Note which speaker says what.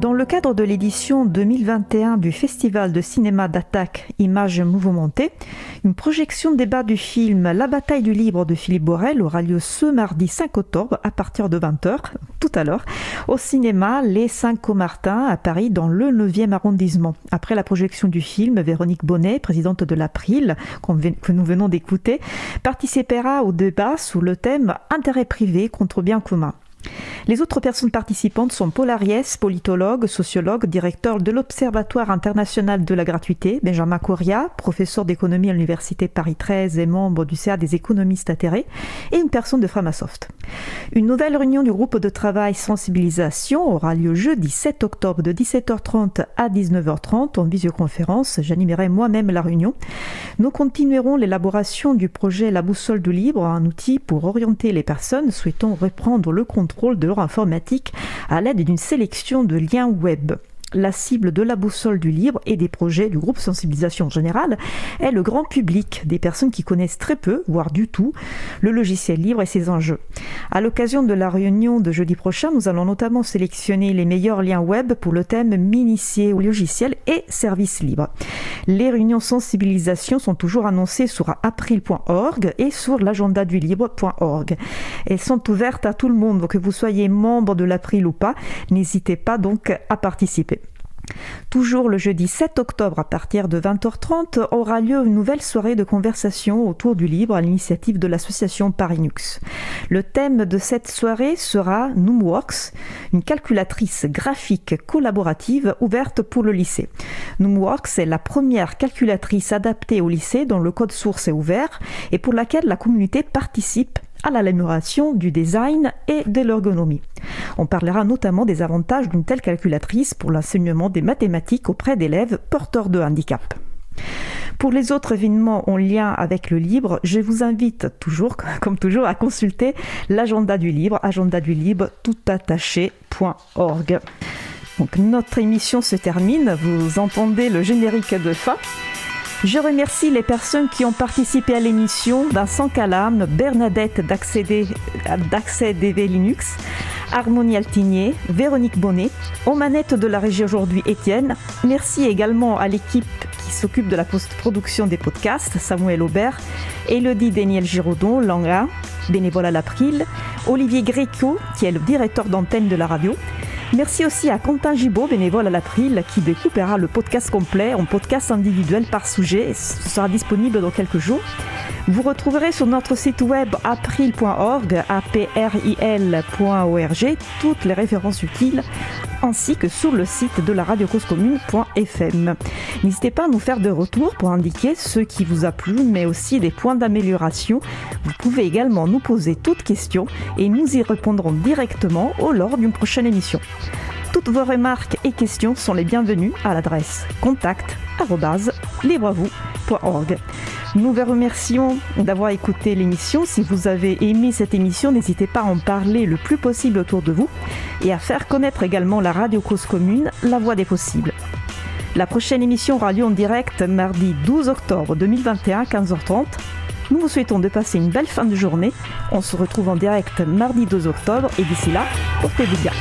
Speaker 1: Dans le cadre de l'édition 2021 du Festival de cinéma d'attaque Images mouvementées, une projection débat du film La bataille du livre de Philippe Borel aura lieu ce mardi 5 octobre à partir de 20h, tout à l'heure, au cinéma Les 5 Comartins à Paris dans le 9e arrondissement. Après la projection du film, Véronique Bonnet, présidente de l'April, que nous venons d'écouter, participera au débat sous le thème Intérêt privé contre bien commun. Les autres personnes participantes sont Paul Ariès, politologue, sociologue, directeur de l'Observatoire international de la gratuité, Benjamin Coria, professeur d'économie à l'Université Paris 13 et membre du CA des économistes atterrés, et une personne de Framasoft. Une nouvelle réunion du groupe de travail sensibilisation aura lieu jeudi 7 octobre de 17h30 à 19h30 en visioconférence. J'animerai moi-même la réunion. Nous continuerons l'élaboration du projet La boussole du libre, un outil pour orienter les personnes souhaitant reprendre le de leur informatique à l'aide d'une sélection de liens web la cible de la boussole du libre et des projets du groupe sensibilisation générale est le grand public, des personnes qui connaissent très peu, voire du tout, le logiciel libre et ses enjeux. À l'occasion de la réunion de jeudi prochain, nous allons notamment sélectionner les meilleurs liens web pour le thème m'initier au logiciel et services libres. Les réunions sensibilisation sont toujours annoncées sur april.org et sur l'agenda du libre.org. Elles sont ouvertes à tout le monde, que vous soyez membre de l'April ou pas. N'hésitez pas donc à participer. Toujours le jeudi 7 octobre à partir de 20h30 aura lieu une nouvelle soirée de conversation autour du livre à l'initiative de l'association Parinux. Le thème de cette soirée sera Noomworks, une calculatrice graphique collaborative ouverte pour le lycée. Noomworks est la première calculatrice adaptée au lycée dont le code source est ouvert et pour laquelle la communauté participe à l'amélioration du design et de l'ergonomie. On parlera notamment des avantages d'une telle calculatrice pour l'enseignement des mathématiques auprès d'élèves porteurs de handicap. Pour les autres événements en lien avec le livre, je vous invite toujours, comme toujours, à consulter l'agenda du livre, agenda du libre toutattaché.org. Donc notre émission se termine, vous entendez le générique de fin. Je remercie les personnes qui ont participé à l'émission Vincent Calam, Bernadette d'Accès DV Linux, Harmonie Altigné, Véronique Bonnet, aux manettes de la régie aujourd'hui Étienne. Merci également à l'équipe qui s'occupe de la post-production des podcasts, Samuel Aubert, Elodie Daniel Giraudon, Langa, bénévole à l'April, Olivier Gréco, qui est le directeur d'antenne de la radio, Merci aussi à Quentin Gibaud, bénévole à l'April, qui découpera le podcast complet en podcast individuel par sujet. Ce sera disponible dans quelques jours. Vous retrouverez sur notre site web april.org, april.org, toutes les références utiles, ainsi que sur le site de la radio commune.fm. N'hésitez pas à nous faire de retours pour indiquer ce qui vous a plu, mais aussi des points d'amélioration. Vous pouvez également nous poser toutes questions et nous y répondrons directement au lors d'une prochaine émission. Toutes vos remarques et questions sont les bienvenues à l'adresse Nous vous remercions d'avoir écouté l'émission. Si vous avez aimé cette émission, n'hésitez pas à en parler le plus possible autour de vous et à faire connaître également la radio cause commune, la voix des possibles. La prochaine émission aura lieu en direct mardi 12 octobre 2021 à 15h30. Nous vous souhaitons de passer une belle fin de journée. On se retrouve en direct mardi 12 octobre et d'ici là, portez-vous bien.